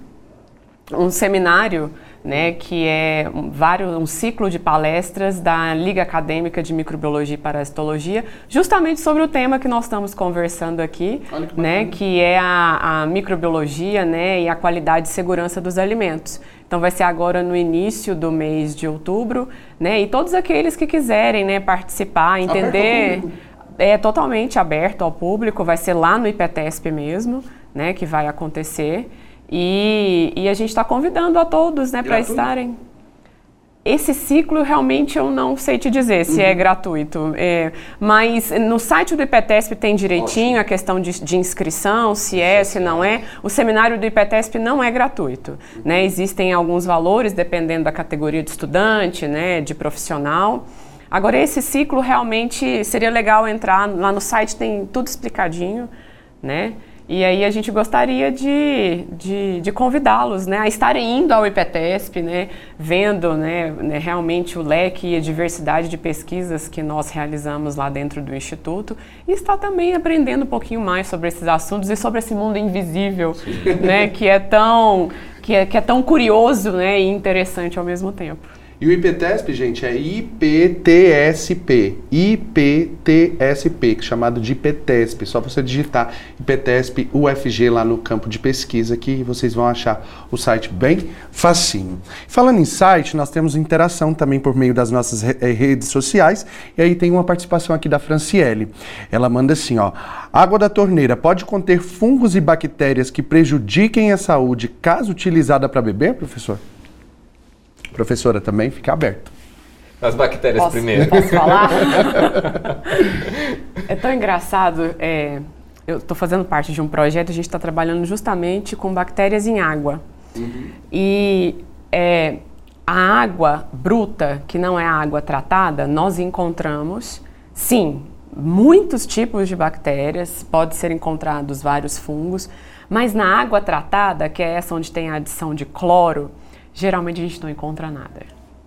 um seminário né, que é um, vários, um ciclo de palestras da Liga Acadêmica de Microbiologia e Parasitologia, justamente sobre o tema que nós estamos conversando aqui, que né, que é a, a, microbiologia né, e a qualidade e segurança dos alimentos. Então vai ser agora no início do mês de outubro, né, e todos aqueles que quiserem né, participar, entender, é totalmente aberto ao público, vai ser lá no IPTESP mesmo né, que vai acontecer. E, e a gente está convidando a todos né, para estarem. Esse ciclo realmente eu não sei te dizer se é uhum. é gratuito, é, mas no site do IPTESP tem direitinho Ótimo. a questão de, de, inscrição, se é, se não é. O seminário do IPTESP não é gratuito, uhum. né? Existem alguns valores dependendo da categoria de estudante, né, de profissional. Agora esse ciclo realmente seria legal entrar lá no site tem tudo explicadinho, né? E aí a gente gostaria de, de, de convidá-los né, a estarem indo ao IPTESP, né, vendo né, né, realmente o leque e a diversidade de pesquisas que nós realizamos lá dentro do Instituto e estar também aprendendo um pouquinho mais sobre esses assuntos e sobre esse mundo invisível né, que, é tão, que, é, que é tão curioso né, e interessante ao mesmo tempo. E o IPTESP, gente, é IPTSP. IPTSP, é chamado de IPTESP. Só você digitar IPTESP UFG lá no campo de pesquisa que vocês vão achar o site bem facinho. Falando em site, nós temos interação também por meio das nossas eh, redes sociais. E aí tem uma participação aqui da Franciele. Ela manda assim, ó: Água da torneira pode conter fungos e bactérias que prejudiquem a saúde caso utilizada para beber, professor? Professora, também fica aberto. As bactérias posso, primeiro. Posso falar? [LAUGHS] é tão engraçado. É, eu estou fazendo parte de um projeto, a gente está trabalhando justamente com bactérias em água. Uhum. E é, a água bruta, que não é a água tratada, nós encontramos, sim, muitos tipos de bactérias, pode ser encontrados vários fungos, mas na água tratada, que é essa onde tem a adição de cloro, geralmente a gente não encontra nada.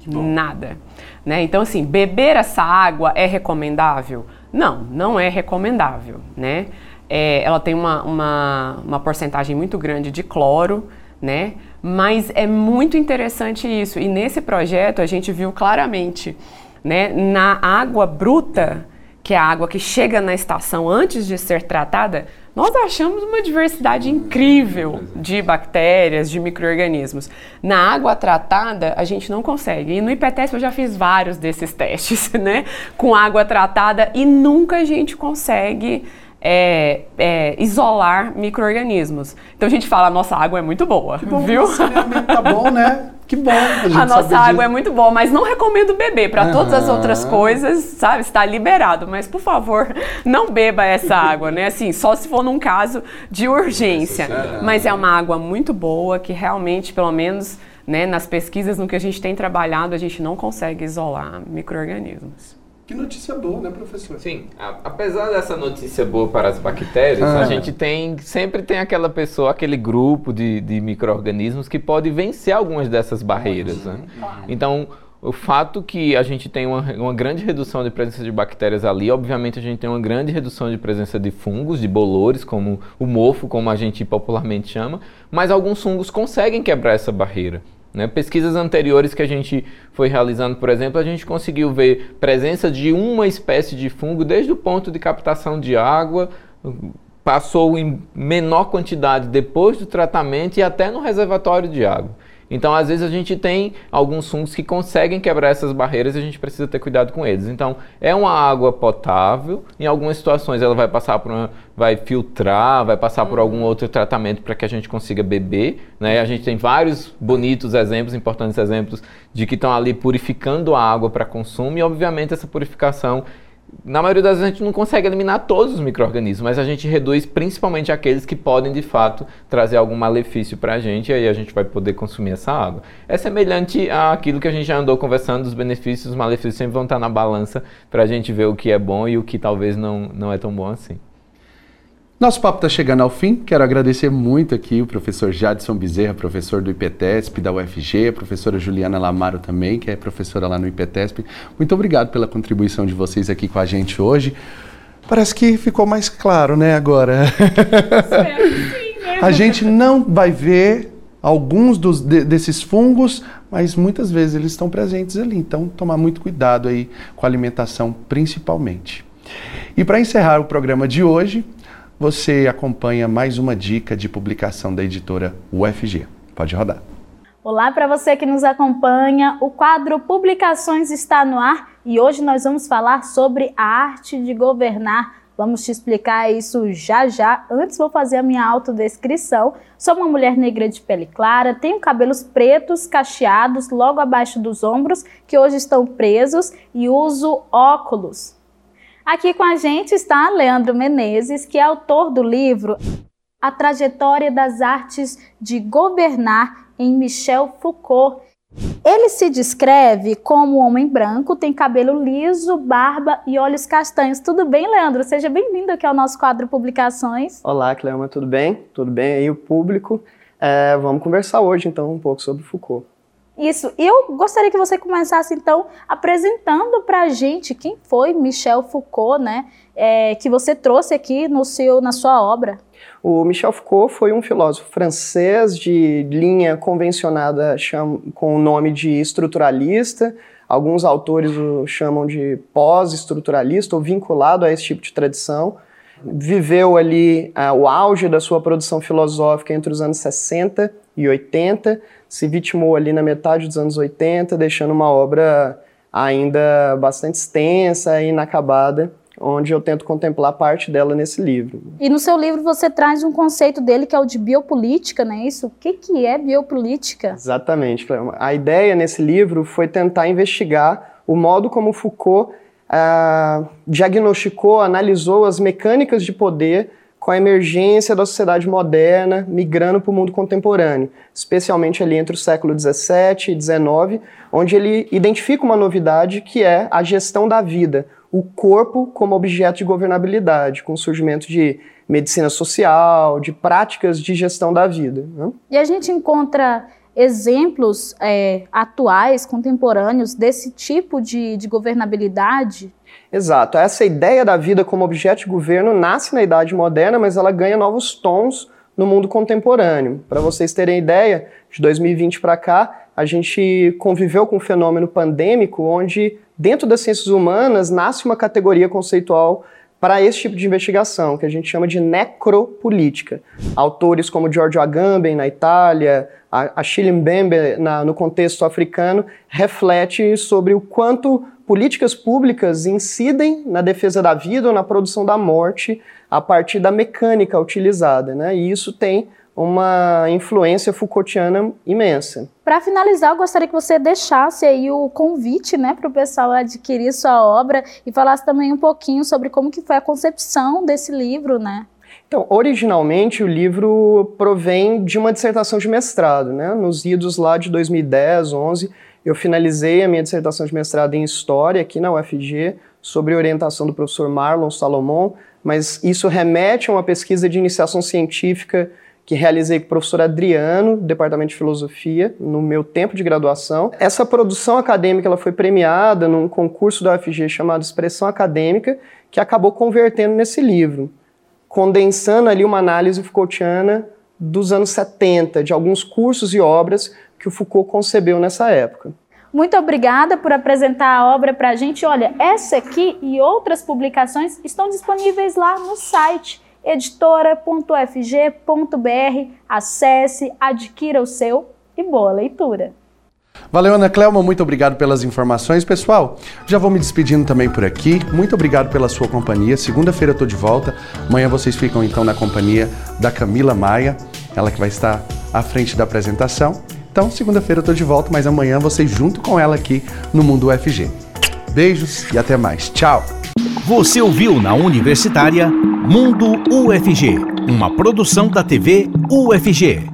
Nada. Né? Então, assim, beber essa água é recomendável? Não, não é recomendável. Né? É, ela tem uma, uma, uma porcentagem muito grande de cloro, né? Mas é muito interessante isso. E nesse projeto a gente viu claramente, né, na água bruta, que é a água que chega na estação antes de ser tratada, nós achamos uma diversidade incrível de bactérias, de micro-organismos. Na água tratada, a gente não consegue. E no IPTESP eu já fiz vários desses testes, [LAUGHS] né? Com água tratada e nunca a gente consegue é, é, isolar micro-organismos. Então a gente fala, a nossa água é muito boa, Que bom, viu? o saneamento tá bom, né? Que bom. A, gente [LAUGHS] A nossa saber água disso. é muito boa, mas não recomendo beber. Para todas as outras coisas, sabe, está liberado. Mas, por favor, [LAUGHS] não beba essa água, né? Assim, só se for num caso de urgência. Mas é uma água muito boa que realmente, pelo menos, né, nas pesquisas no que a gente tem trabalhado, a gente não consegue isolar micro-organismos. Que notícia boa, né, professor? Sim, a- apesar dessa notícia boa para as bactérias, Ah. a gente tem sempre tem aquela pessoa, aquele grupo de, de micro-organismos que pode vencer algumas dessas barreiras. Né? Então, o fato que a gente tem uma, uma grande redução de presença de bactérias ali, obviamente a gente tem uma grande redução de presença de fungos, de bolores, como o mofo, como a gente popularmente chama, mas alguns fungos conseguem quebrar essa barreira. Né? Pesquisas anteriores que a gente foi realizando, por exemplo, a gente conseguiu ver presença de uma espécie de fungo desde o ponto de captação de água, passou em menor quantidade depois do tratamento e até no reservatório de água. Então, às vezes, a gente tem alguns fungos que conseguem quebrar essas barreiras e a gente precisa ter cuidado com eles. Então, é uma água potável. Em algumas situações, ela vai passar por uma, vai filtrar, vai passar por algum outro tratamento para que a gente consiga beber. Né? A gente tem vários bonitos exemplos, importantes exemplos, de que estão ali purificando a água para consumo e, obviamente, essa purificação na maioria das vezes a gente não consegue eliminar todos os micro-organismos, mas a gente reduz principalmente aqueles que podem de fato trazer algum malefício para a gente e aí a gente vai poder consumir essa água. É semelhante àquilo que a gente já andou conversando, dos benefícios e os malefícios sempre vão estar na balança para a gente ver o que é bom e o que talvez não, não é tão bom assim. Nosso papo está chegando ao fim. Quero agradecer muito aqui o professor Jadson Bezerra, professor do IPTESP, da UFG, a professora Juliana Lamaro também, que é professora lá no IPTESP. Muito obrigado pela contribuição de vocês aqui com a gente hoje. Parece que ficou mais claro, né, agora? [LAUGHS] a gente não vai ver alguns dos, de- desses fungos, mas muitas vezes eles estão presentes ali. Então, tomar muito cuidado aí com a alimentação, principalmente. E para encerrar o programa de hoje, você acompanha mais uma dica de publicação da editora UFG. Pode rodar. Olá para você que nos acompanha. O quadro Publicações está no ar e hoje nós vamos falar sobre a arte de governar. Vamos te explicar isso já já. Antes vou fazer a minha autodescrição. Sou uma mulher negra de pele clara, tenho cabelos pretos cacheados logo abaixo dos ombros, que hoje estão presos e uso óculos. Aqui com a gente está Leandro Menezes, que é autor do livro A Trajetória das Artes de Governar em Michel Foucault. Ele se descreve como homem branco, tem cabelo liso, barba e olhos castanhos. Tudo bem, Leandro? Seja bem-vindo aqui ao nosso quadro Publicações. Olá, Cleoma, tudo bem? Tudo bem aí, o público? É, vamos conversar hoje, então, um pouco sobre Foucault. Isso. Eu gostaria que você começasse, então, apresentando para a gente quem foi Michel Foucault, né? É, que você trouxe aqui no seu, na sua obra. O Michel Foucault foi um filósofo francês de linha convencionada com o nome de estruturalista. Alguns autores o chamam de pós-estruturalista ou vinculado a esse tipo de tradição. Viveu ali ah, o auge da sua produção filosófica entre os anos 60 e 80, se vitimou ali na metade dos anos 80, deixando uma obra ainda bastante extensa e inacabada, onde eu tento contemplar parte dela nesse livro. E no seu livro você traz um conceito dele que é o de biopolítica, não é isso? O que, que é biopolítica? Exatamente. A ideia nesse livro foi tentar investigar o modo como Foucault ah, diagnosticou, analisou as mecânicas de poder com a emergência da sociedade moderna migrando para o mundo contemporâneo, especialmente ali entre o século XVII e XIX, onde ele identifica uma novidade que é a gestão da vida, o corpo como objeto de governabilidade, com o surgimento de medicina social, de práticas de gestão da vida. né? E a gente encontra exemplos é, atuais, contemporâneos, desse tipo de, de governabilidade? Exato. Essa ideia da vida como objeto de governo nasce na Idade Moderna, mas ela ganha novos tons no mundo contemporâneo. Para vocês terem ideia, de 2020 para cá, a gente conviveu com um fenômeno pandêmico onde, dentro das ciências humanas, nasce uma categoria conceitual para esse tipo de investigação, que a gente chama de necropolítica. Autores como Giorgio Agamben, na Itália, Achille Mbembe, no contexto africano, reflete sobre o quanto políticas públicas incidem na defesa da vida ou na produção da morte a partir da mecânica utilizada. Né? E isso tem uma influência Foucaultiana imensa. Para finalizar, eu gostaria que você deixasse aí o convite, né, para o pessoal adquirir sua obra e falasse também um pouquinho sobre como que foi a concepção desse livro, né? Então, originalmente o livro provém de uma dissertação de mestrado, né? Nos idos lá de 2010, 11, eu finalizei a minha dissertação de mestrado em História aqui na UFG, sobre orientação do professor Marlon Salomon, mas isso remete a uma pesquisa de iniciação científica que realizei com o professor Adriano, do Departamento de Filosofia, no meu tempo de graduação. Essa produção acadêmica ela foi premiada num concurso da UFG chamado Expressão Acadêmica, que acabou convertendo nesse livro, condensando ali uma análise Foucaultiana dos anos 70, de alguns cursos e obras que o Foucault concebeu nessa época. Muito obrigada por apresentar a obra para a gente. Olha, essa aqui e outras publicações estão disponíveis lá no site editora.fg.br. Acesse, adquira o seu e boa leitura. Valeu, Ana Clelma, muito obrigado pelas informações. Pessoal, já vou me despedindo também por aqui. Muito obrigado pela sua companhia. Segunda-feira eu tô de volta. Amanhã vocês ficam então na companhia da Camila Maia, ela que vai estar à frente da apresentação. Então, segunda-feira eu tô de volta, mas amanhã vocês junto com ela aqui no Mundo UFG. Beijos e até mais. Tchau. Você ouviu na Universitária Mundo UFG, uma produção da TV UFG.